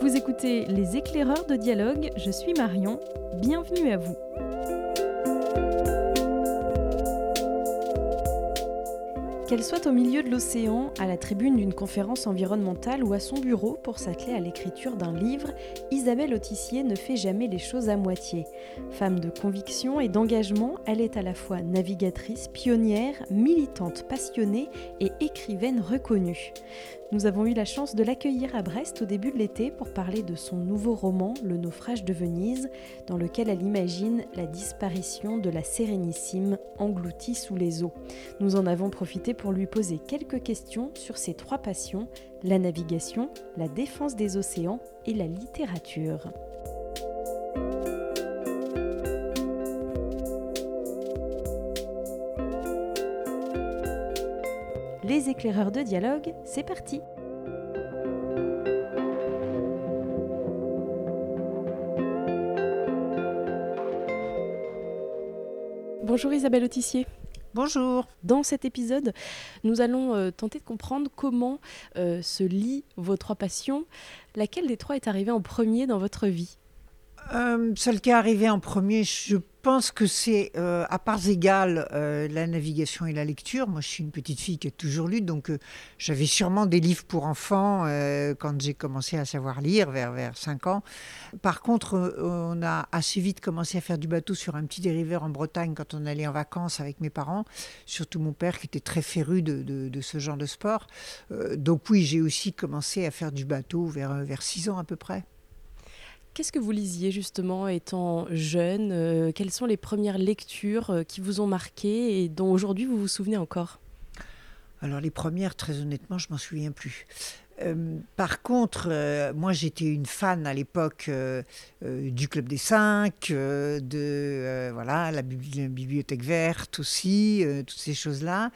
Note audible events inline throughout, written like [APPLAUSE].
Vous écoutez Les éclaireurs de dialogue, je suis Marion, bienvenue à vous. Qu'elle soit au milieu de l'océan, à la tribune d'une conférence environnementale ou à son bureau pour s'atteler à l'écriture d'un livre, Isabelle Autissier ne fait jamais les choses à moitié. Femme de conviction et d'engagement, elle est à la fois navigatrice, pionnière, militante passionnée et écrivaine reconnue. Nous avons eu la chance de l'accueillir à Brest au début de l'été pour parler de son nouveau roman Le naufrage de Venise, dans lequel elle imagine la disparition de la Sérénissime engloutie sous les eaux. Nous en avons profité pour lui poser quelques questions sur ses trois passions, la navigation, la défense des océans et la littérature. Les éclaireurs de dialogue, c'est parti Bonjour Isabelle Autissier. Bonjour. Dans cet épisode, nous allons euh, tenter de comprendre comment euh, se lient vos trois passions. Laquelle des trois est arrivée en premier dans votre vie? Euh, Celle qui est arrivée en premier, je pense que c'est euh, à parts égales euh, la navigation et la lecture. Moi, je suis une petite fille qui a toujours lu, donc j'avais sûrement des livres pour enfants quand j'ai commencé à savoir lire, vers, vers 5 ans. Par contre, on a assez vite commencé à faire du bateau sur un petit dériveur en Bretagne quand on allait en vacances avec mes parents, surtout mon père qui était très féru de, de, de ce genre de sport. donc oui, j'ai aussi commencé à faire du bateau vers, vers 6 ans à peu près. Qu'est-ce que vous lisiez justement étant jeune euh, Quelles sont les premières lectures euh, qui vous ont marqué et dont aujourd'hui vous vous souvenez encore? Alors les premières, très honnêtement, je m'en souviens plus. Euh, par contre, moi j'étais une fan à l'époque du Club des Cinq, de voilà la, bibliothèque verte aussi, toutes ces choses-là.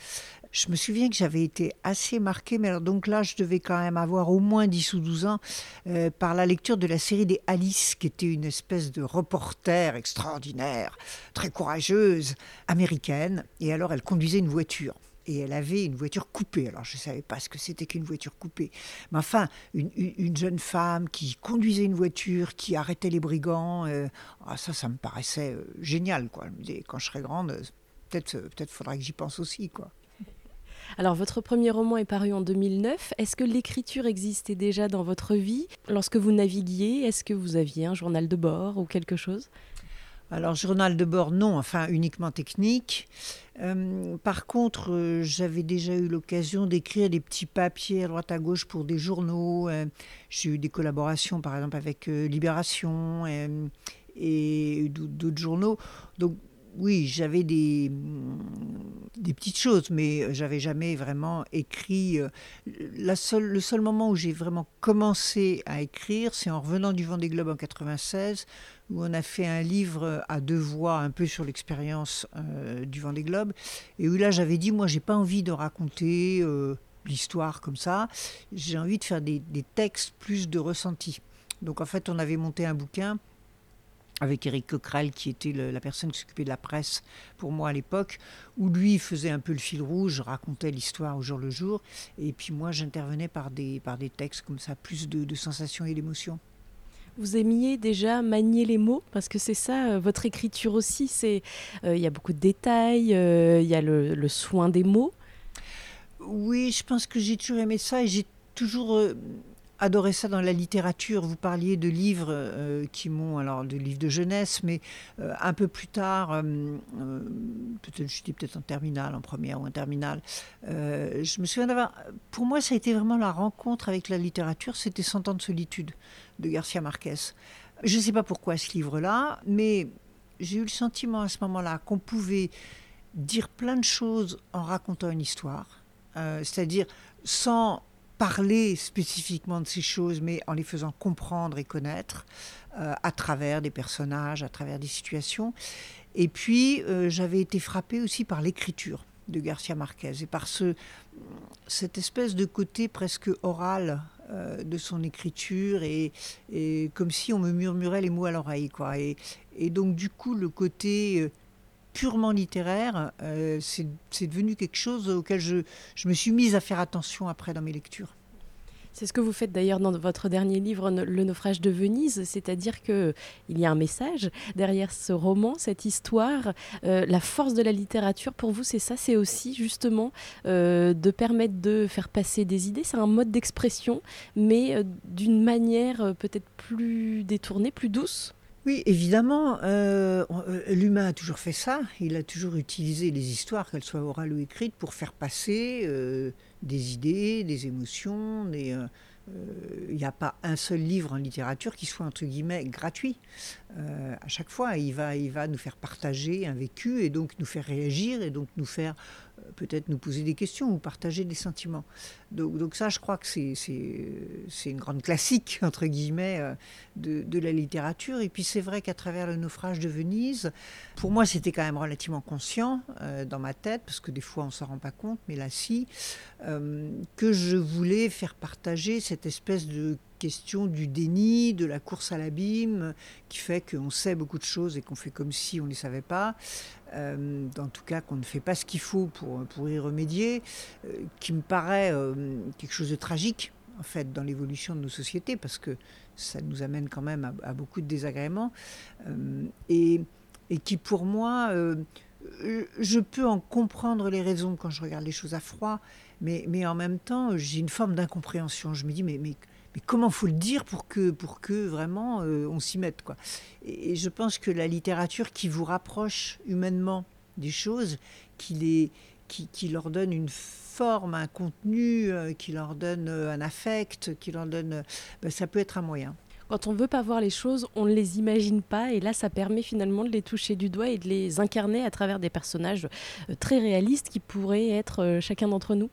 Je me souviens que j'avais été assez marquée, mais alors donc là, je devais quand même avoir au moins 10 ou 12 ans, euh, par la lecture de la série des Alice, qui était une espèce de reporter extraordinaire, très courageuse, américaine. Et alors, elle conduisait une voiture et elle avait une voiture coupée. Alors je ne savais pas ce que c'était qu'une voiture coupée. Mais enfin, une, une, jeune femme qui conduisait une voiture, qui arrêtait les brigands, euh, ah, ça, ça me paraissait euh, génial. Quoi. Je me disais, quand je serai grande, peut-être peut faudra que j'y pense aussi. quoi. Alors, votre premier roman est paru en 2009. Est-ce que l'écriture existait déjà dans votre vie Lorsque vous naviguiez, est-ce que vous aviez un journal de bord ou quelque chose? Alors, journal de bord, non, enfin uniquement technique. Euh, par contre, euh, j'avais déjà eu l'occasion d'écrire des petits papiers à droite à gauche pour des journaux. Euh, J'ai eu des collaborations, par exemple, avec Libération euh, et d'autres journaux. Donc, oui, j'avais des, des petites choses, mais j'avais jamais vraiment écrit. Seule, le seul moment où j'ai vraiment commencé à écrire, c'est en revenant du Vendée Globe en 96, où on a fait un livre à deux voix, un peu sur l'expérience euh, du Vendée Globe, et où là j'avais dit, moi j'ai pas envie de raconter euh, l'histoire comme ça, j'ai envie de faire des, des textes plus de ressenti. Donc en fait, on avait monté un bouquin avec Eric Coquerel, qui était le, la personne qui s'occupait de la presse pour moi à l'époque, où lui faisait un peu le fil rouge, racontait l'histoire au jour le jour, et puis moi j'intervenais par des, par des textes comme ça, plus de, de sensations et d'émotions. Vous aimiez déjà manier les mots? Parce que c'est ça euh, votre écriture aussi. C'est il euh, y a beaucoup de détails, il euh, y a le, le, soin des mots. Oui, je pense que j'ai toujours aimé ça et j'ai toujours adoré ça dans la littérature. Vous parliez de livres euh, qui m'ont, alors de livres de jeunesse, mais euh, un peu plus tard, euh, peut-être j'étais peut-être en terminale, en première ou en terminale, je me souviens d'avoir, pour moi, ça a été vraiment la rencontre avec la littérature. C'était Cent ans de solitude de Garcia Marquez. Je ne sais pas pourquoi ce livre-là, mais j'ai eu le sentiment à ce moment-là qu'on pouvait dire plein de choses en racontant une histoire, c'est-à-dire sans parler spécifiquement de ces choses, mais en les faisant comprendre et connaître euh, à travers des personnages, à travers des situations. Et puis, euh, j'avais été frappée aussi par l'écriture de Garcia Marquez et par ce, cette espèce de côté presque oral euh, de son écriture et, comme si on me murmurait les mots à l'oreille. Quoi. Et, donc, du coup, le côté purement littéraire, euh, c'est devenu quelque chose auquel je, me suis mise à faire attention après dans mes lectures. C'est ce que vous faites d'ailleurs dans votre dernier livre, Le naufrage de Venise, c'est-à-dire que il y a un message derrière ce roman, cette histoire. Euh, la force de la littérature, pour vous, c'est ça, c'est aussi justement euh, de permettre de faire passer des idées. C'est un mode d'expression, mais d'une manière peut-être plus détournée, plus douce? Oui, évidemment, l'humain a toujours fait ça. Il a toujours utilisé les histoires, qu'elles soient orales ou écrites, pour faire passer des idées, des émotions, il n'y a pas un seul livre en littérature qui soit entre guillemets gratuit. Euh, à chaque fois, il va, il va nous faire partager un vécu et donc nous faire réagir et donc nous faire euh, peut-être nous poser des questions ou partager des sentiments. Donc, ça, je crois que c'est, une grande classique, [LAUGHS] entre guillemets, euh, de, la littérature. Et puis c'est vrai qu'à travers le naufrage de Venise, pour moi, c'était quand même relativement conscient dans ma tête, parce que des fois, on ne s'en rend pas compte, mais là, si, que je voulais faire partager cette espèce de question du déni, de la course à l'abîme, qui fait qu'on sait beaucoup de choses et qu'on fait comme si on ne les savait pas. Euh, tout cas, qu'on ne fait pas ce qu'il faut pour, pour y remédier, euh, qui me paraît euh, quelque chose de tragique, en fait, dans l'évolution de nos sociétés, parce que ça nous amène quand même à, beaucoup de désagréments. et, et qui, pour moi, je peux en comprendre les raisons quand je regarde les choses à froid, mais, mais en même temps, j'ai une forme d'incompréhension. Je me dis, mais, mais mais comment faut le dire pour que, pour que vraiment euh, on s'y mette quoi? Et, je pense que la littérature qui vous rapproche humainement des choses, qui, les, qui, leur donne une forme, un contenu, euh, qui leur donne euh, un affect, qui leur donne, ben, ça peut être un moyen. Quand on veut pas voir les choses, on ne les imagine pas, et là, ça permet finalement de les toucher du doigt et de les incarner à travers des personnages très réalistes qui pourraient être chacun d'entre nous.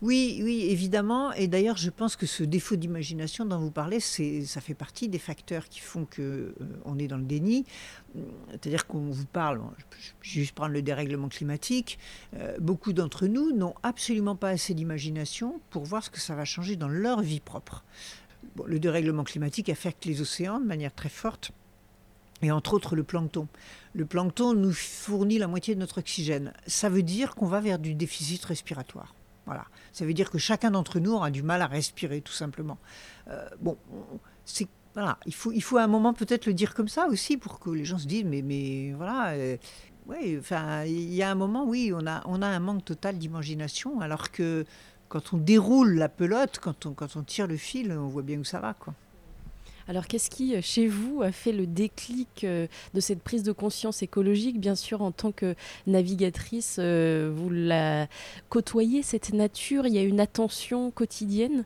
Oui, oui, évidemment. Et d'ailleurs, je pense que ce défaut d'imagination dont vous parlez, c'est, ça fait partie des facteurs qui font que euh, on est dans le déni. C'est-à-dire qu'on vous parle, je vais juste prendre le dérèglement climatique. Euh, beaucoup d'entre nous n'ont absolument pas assez d'imagination pour voir ce que ça va changer dans leur vie propre. le dérèglement climatique affecte les océans de manière très forte et entre autres le plancton. Le plancton nous fournit la moitié de notre oxygène. Ça veut dire qu'on va vers du déficit respiratoire. Ça veut dire que chacun d'entre nous aura du mal à respirer, tout simplement. Euh, bon, c'est voilà, il faut, il faut à un moment peut-être le dire comme ça aussi pour que les gens se disent mais, mais voilà. Euh, enfin, il y a un moment, oui, on a, on a un manque total d'imagination, alors que quand on déroule la pelote, quand on, quand on tire le fil, on voit bien où ça va, quoi. Alors qu'est-ce qui, euh, chez vous, a fait le déclic euh, de cette prise de conscience écologique? Bien sûr, en tant que navigatrice, euh, vous la côtoyez, cette nature, il y a une attention quotidienne?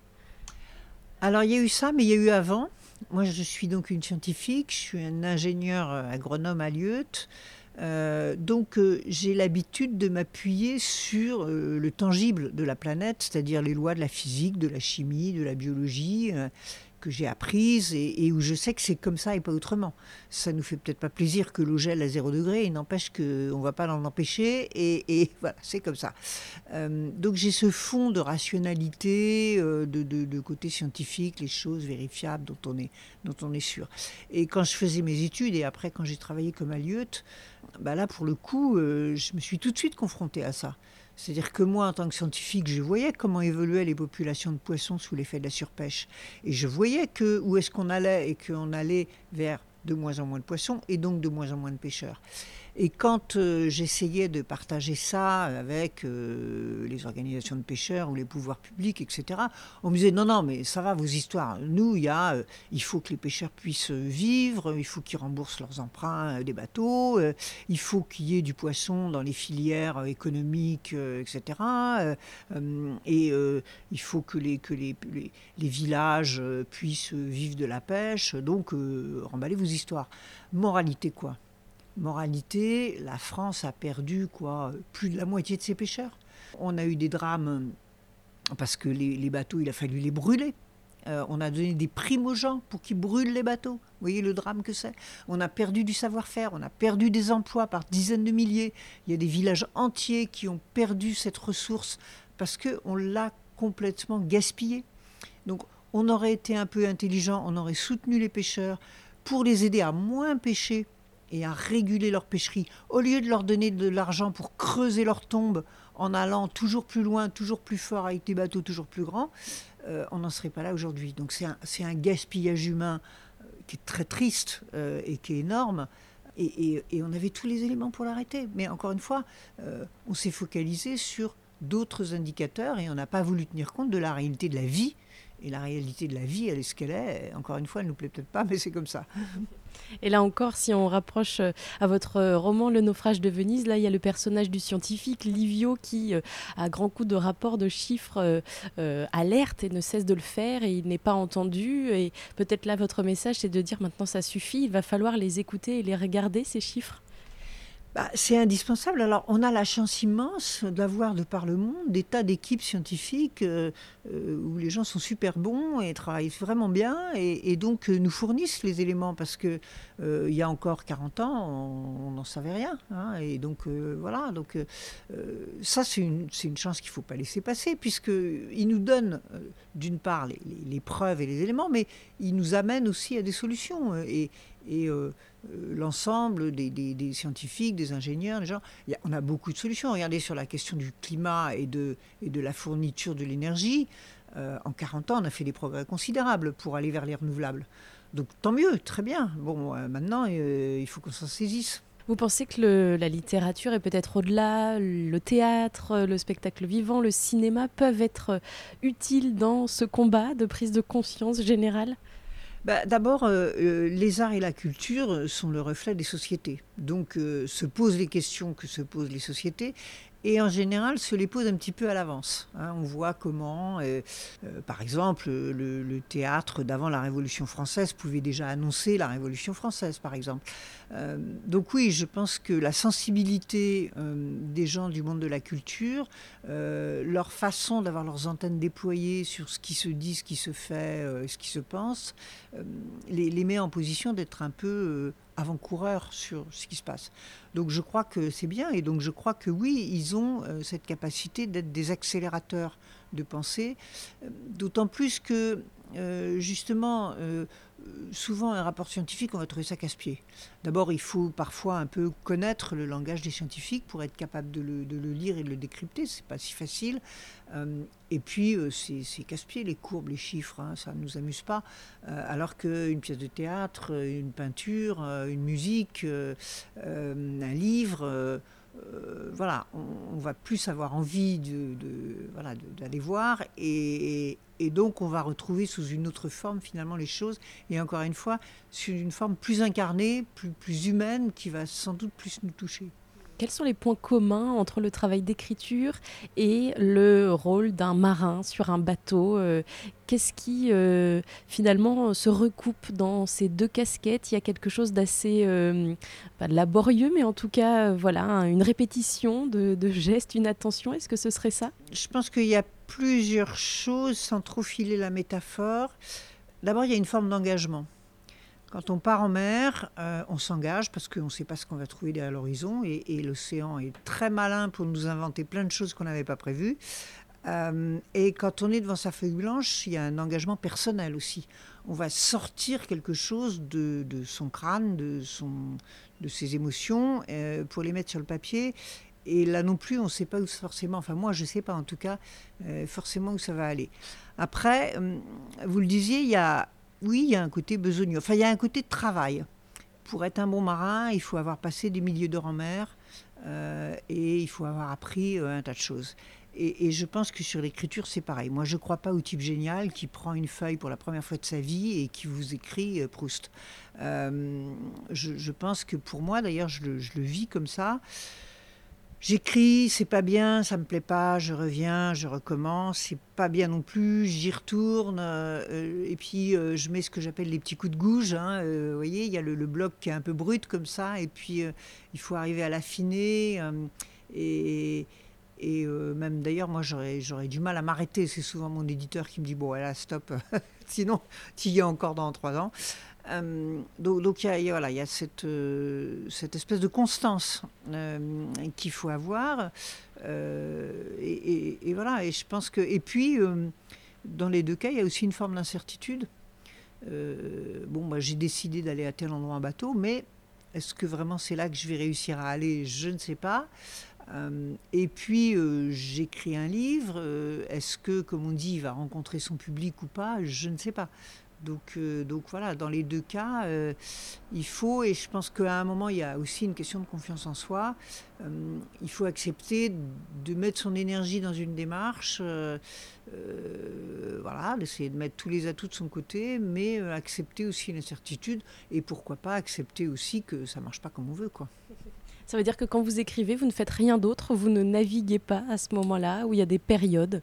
Alors il y a eu ça, mais il y a eu avant. Moi, je suis donc une scientifique, je suis un ingénieur agronome à Lieut. donc j'ai l'habitude de m'appuyer sur le tangible de la planète, c'est-à-dire les lois de la physique, de la chimie, de la biologie, que j'ai apprises et, où je sais que c'est comme ça et pas autrement. Ça nous fait peut-être pas plaisir que l'eau gèle à zéro degré, il n'empêche qu'on ne va pas l'en empêcher et, [LAUGHS] voilà, c'est comme ça. Euh, donc j'ai ce fond de rationalité, euh, de, côté scientifique, les choses vérifiables dont on est, dont sûr. Et quand je faisais mes études et après quand j'ai travaillé comme alieute, bah là pour le coup, euh, je me suis tout de suite confrontée à ça. C'est-à-dire que moi, en tant que scientifique, je voyais comment évoluaient les populations de poissons sous l'effet de la surpêche. Et je voyais que où est-ce qu'on allait et qu'on allait vers de moins en moins de poissons et donc de moins en moins de pêcheurs. Et quand euh, j'essayais de partager ça avec euh, les organisations de pêcheurs ou les pouvoirs publics, etc., on me disait non, non, mais ça va vos histoires. Nous, il y a, euh, il faut que les pêcheurs puissent vivre, il faut qu'ils remboursent leurs emprunts des bateaux, il faut qu'il y ait du poisson dans les filières économiques, etc. et il faut que les, que les, les, villages puissent vivre de la pêche. Donc, remballez vos histoires. Moralité quoi Moralité, la France a perdu quoi plus de la moitié de ses pêcheurs. On a eu des drames parce que les, bateaux, il a fallu les brûler. Euh, on a donné des primes aux gens pour qu'ils brûlent les bateaux. Vous voyez le drame que c'est? On a perdu du savoir-faire, on a perdu des emplois par dizaines de milliers. Il y a des villages entiers qui ont perdu cette ressource parce qu'on l'a complètement gaspillée. Donc on aurait été un peu intelligent, on aurait soutenu les pêcheurs pour les aider à moins pêcher et à réguler leur pêcherie, au lieu de leur donner de l'argent pour creuser leur tombe en allant toujours plus loin, toujours plus fort avec des bateaux toujours plus grands, euh, on n'en serait pas là aujourd'hui. Donc c'est un, gaspillage humain euh, qui est très triste euh, et qui est énorme. Et, on avait tous les éléments pour l'arrêter. Mais encore une fois, on s'est focalisé sur d'autres indicateurs et on n'a pas voulu tenir compte de la réalité de la vie. Et la réalité de la vie, elle est ce qu'elle est. Encore une fois, elle ne nous plaît peut-être pas, [LAUGHS] mais c'est comme ça. Et là encore, si on rapproche euh, à votre euh, roman Le naufrage de Venise, là il y a le personnage du scientifique Livio qui, euh, à grand coup de rapports, de chiffres, alerte et ne cesse de le faire et il n'est pas entendu. Et peut-être là votre message c'est de dire maintenant ça suffit, il va falloir les écouter et les regarder ces chiffres. Bah, c'est indispensable. Alors, on a la chance immense d'avoir de par le monde des tas d'équipes scientifiques euh, euh, où les gens sont super bons et travaillent vraiment bien et, donc euh, nous fournissent les éléments parce que il y a encore 40 ans, on n'en savait rien. Hein. et donc, voilà. Donc, ça, c'est une, chance qu'il ne faut pas laisser passer puisqu'ils nous donnent, d'une part, les, les, preuves et les éléments, mais ils nous amènent aussi à des solutions. Et, et euh, euh, l'ensemble des, scientifiques, des ingénieurs, des gens, on a beaucoup de solutions. Regardez sur la question du climat et de, et la fourniture de l'énergie. Euh, en 40 ans, on a fait des progrès considérables pour aller vers les renouvelables. Donc tant mieux, très bien. Bon, maintenant, il faut qu'on s'en saisisse. Vous pensez que la littérature est peut-être au-delà, le théâtre, le spectacle vivant, le cinéma peuvent être utiles dans ce combat de prise de conscience générale? Bah, D'abord, euh, euh, les arts et la culture sont le reflet des sociétés. Donc euh, se posent les questions que se posent les sociétés et en général se les pose un petit peu à l'avance. Hein. on voit comment, euh, euh, par exemple, le, théâtre d'avant la Révolution française pouvait déjà annoncer la Révolution française, par exemple. Euh, donc oui, je pense que la sensibilité des gens du monde de la culture, leur façon d'avoir leurs antennes déployées sur ce qui se dit, ce qui se fait, ce qui se pense, les, les met en position d'être un peu avant-coureurs sur ce qui se passe. Donc je crois que c'est bien et donc je crois que oui, ils ont euh, cette capacité d'être des accélérateurs de pensée, euh, d'autant plus que euh, justement, souvent un rapport scientifique, on va trouver ça casse-pied. D'abord, il faut parfois un peu connaître le langage des scientifiques pour être capable de le, lire et de le décrypter. C'est pas si facile. et puis, c'est casse-pied, les courbes, les chiffres, hein, ça ne nous amuse pas. alors qu'une pièce de théâtre, une peinture, une musique, un livre euh, voilà, on, va plus avoir envie de, voilà, d'aller voir et, donc on va retrouver sous une autre forme finalement les choses et encore une fois sous une forme plus incarnée, plus, plus humaine qui va sans doute plus nous toucher. Quels sont les points communs entre le travail d'écriture et le rôle d'un marin sur un bateau euh, Qu'est-ce qui euh, finalement se recoupe dans ces deux casquettes? Il y a quelque chose d'assez euh, pas laborieux, mais en tout cas, voilà, une répétition de, de gestes, une attention. Est-ce que ce serait ça? Je pense qu'il y a plusieurs choses, sans trop filer la métaphore. D'abord, il y a une forme d'engagement. Quand on part en mer, euh, on s'engage parce qu'on ne sait pas ce qu'on va trouver derrière l'horizon et, l'océan est très malin pour nous inventer plein de choses qu'on n'avait pas prévues. Euh, et quand on est devant sa feuille blanche, il y a un engagement personnel aussi. On va sortir quelque chose de, son crâne, de, son, de ses émotions, euh, pour les mettre sur le papier. Et là non plus, on ne sait pas forcément, enfin moi je ne sais pas en tout cas, forcément où ça va aller. Après, vous le disiez, il y a oui, il y a un côté besogneux. Enfin, il y a un côté de travail. Pour être un bon marin, il faut avoir passé des milliers d'heures en mer euh, et il faut avoir appris euh, un tas de choses. Et, je pense que sur l'écriture, c'est pareil. Moi, je ne crois pas au type génial qui prend une feuille pour la première fois de sa vie et qui vous écrit euh, Proust. Je, pense que pour moi, d'ailleurs, je, je, le vis comme ça. J'écris, c'est pas bien, ça me plaît pas, je reviens, je recommence, c'est pas bien non plus, j'y retourne, euh, et puis euh, je mets ce que j'appelle les petits coups de gouge. Hein, euh, vous voyez, il y a le, bloc qui est un peu brut comme ça, et puis il faut arriver à l'affiner. et, même d'ailleurs, moi j'aurais du mal à m'arrêter. C'est souvent mon éditeur qui me dit Bon, voilà, stop, [LAUGHS] sinon tu y es encore dans trois ans. Euh, donc, il y a, voilà, il y a cette, euh, cette espèce de constance euh, qu'il faut avoir. Et, voilà, et je pense que. Et puis, dans les deux cas, il y a aussi une forme d'incertitude. bon, moi, j'ai décidé d'aller à tel endroit en bateau, mais Est-ce que vraiment c'est là que je vais réussir à aller? Je ne sais pas. Et puis, j'écris un livre. Est-ce que, comme on dit, il va rencontrer son public ou pas? Je ne sais pas. Donc, donc voilà, dans les deux cas, il faut, et je pense qu'à un moment, il y a aussi une question de confiance en soi. il faut accepter de mettre son énergie dans une démarche, voilà, d'essayer de mettre tous les atouts de son côté, mais accepter aussi l'incertitude, et pourquoi pas accepter aussi que ça marche pas comme on veut, quoi. Ça veut dire que quand vous écrivez, vous ne faites rien d'autre, vous ne naviguez pas à ce moment-là, où il y a des périodes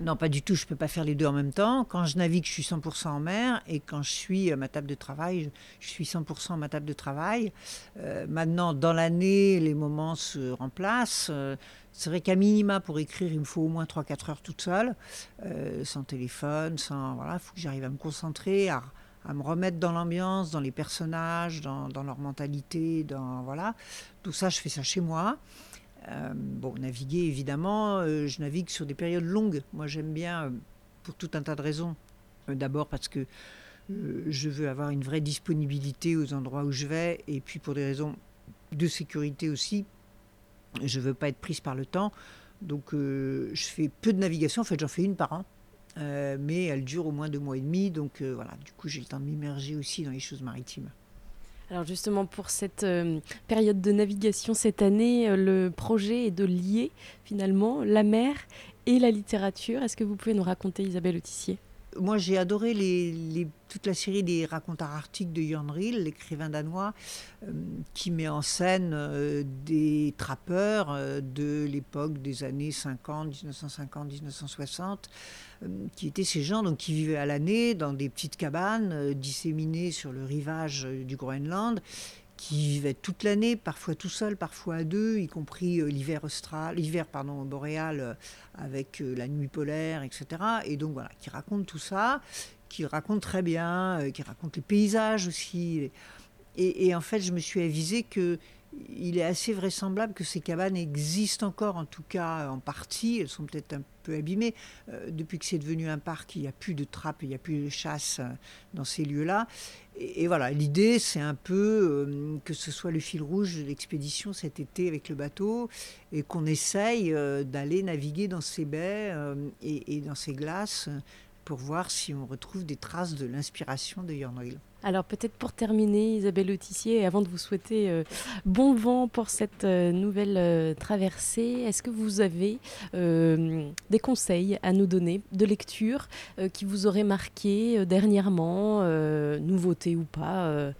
non, pas du tout. Je ne peux pas faire les deux en même temps. Quand je navigue, je suis 100% en mer. Et quand je suis à ma table de travail, je suis 100% à ma table de travail. Euh, maintenant, dans l'année, les moments se remplacent. Euh, c'est vrai qu'à minima, pour écrire, il me faut au moins 3-4 heures toute seule, euh, sans téléphone, sans... Voilà, il faut que j'arrive à me concentrer, à, à me remettre dans l'ambiance, dans les personnages, dans, leur mentalité, dans voilà. Tout ça, je fais ça chez moi. Euh, bon, naviguer évidemment, euh, je navigue sur des périodes longues. Moi, j'aime bien euh, pour tout un tas de raisons. D'abord parce que je veux avoir une vraie disponibilité aux endroits où je vais, et puis pour des raisons de sécurité aussi. Je veux pas être prise par le temps, donc je fais peu de navigation. En fait, j'en fais une par an. Mais elle dure au moins deux mois et demi, donc voilà, du coup j'ai le temps de m'immerger aussi dans les choses maritimes. Alors justement, pour cette euh, période de navigation cette année, le projet est de lier finalement la mer et la littérature. Est-ce que vous pouvez nous raconter, Isabelle Autissier? Moi, j'ai adoré les, toute la série des racontars arctiques de Jan Ril, l'écrivain danois, euh, qui met en scène euh, des trappeurs euh, de l'époque des années 50, 1950, 1960, qui étaient ces gens donc, qui vivaient à l'année dans des petites cabanes disséminées sur le rivage du Groenland qui vivaient toute l'année, parfois tout seul, parfois à deux, y compris euh, l'hiver austral, l'hiver pardon boréal euh, avec euh, la nuit polaire, etc. Et donc voilà, qui raconte tout ça, qui raconte très bien, qui raconte les paysages aussi. Et, et, en fait, je me suis avisé que il est assez vraisemblable que ces cabanes existent encore, en tout cas en partie. Elles sont peut-être un peu abîmées. Euh, depuis que c'est devenu un parc, il n'y a plus de trappes, il n'y a plus de chasse euh, dans ces lieux-là. Et, voilà, l'idée, c'est un peu euh, que ce soit le fil rouge de l'expédition cet été avec le bateau et qu'on essaye d'aller naviguer dans ces baies et, dans ces glaces pour voir si on retrouve des traces de l'inspiration de Jornrill. Alors peut-être pour terminer, Isabelle Autissier, avant de vous souhaiter euh, bon vent pour cette euh, nouvelle euh, traversée, est-ce que vous avez des conseils à nous donner de lecture qui vous auraient marqué dernièrement, nouveauté ou pas,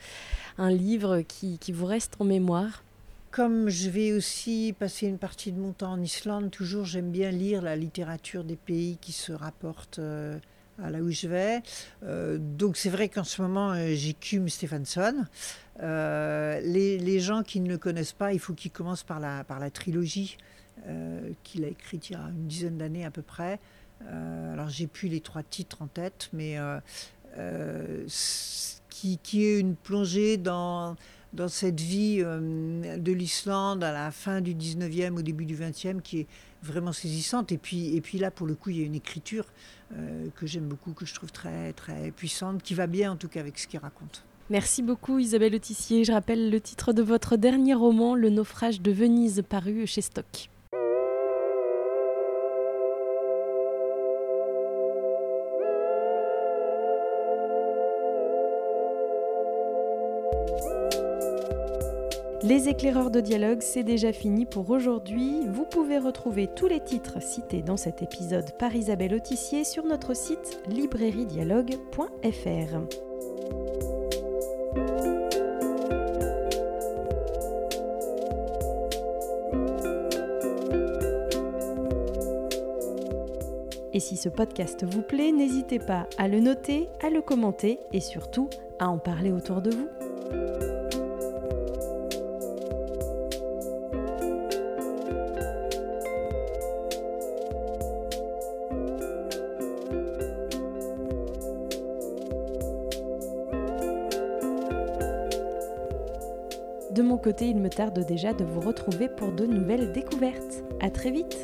un livre qui, qui vous reste en mémoire? Comme je vais aussi passer une partie de mon temps en Islande, toujours j'aime bien lire la littérature des pays qui se rapportent à là où je vais. Euh, donc c'est vrai qu'en ce moment, euh, j'écume Stephenson. Euh, les, les, gens qui ne le connaissent pas, il faut qu'ils commencent par la, par la trilogie qu'il a écrite il y a une dizaine d'années à peu près. alors j'ai plus les trois titres en tête, mais qui, qui, est une plongée dans, dans cette vie de l'Islande à la fin du 19e, au début du 20e, qui est vraiment saisissante. Et puis, et puis là, pour le coup, il y a une écriture euh, que j'aime beaucoup, que je trouve très, très puissante, qui va bien en tout cas avec ce qu'il raconte. Merci beaucoup Isabelle Autissier. Je rappelle le titre de votre dernier roman, Le naufrage de Venise, paru chez Stock. Les éclaireurs de dialogue, c'est déjà fini pour aujourd'hui. Vous pouvez retrouver tous les titres cités dans cet épisode par Isabelle Autissier sur notre site librairiedialogue.fr. Et si ce podcast vous plaît, n'hésitez pas à le noter, à le commenter et surtout à en parler autour de vous. De mon côté, il me tarde déjà de vous retrouver pour de nouvelles découvertes. À très vite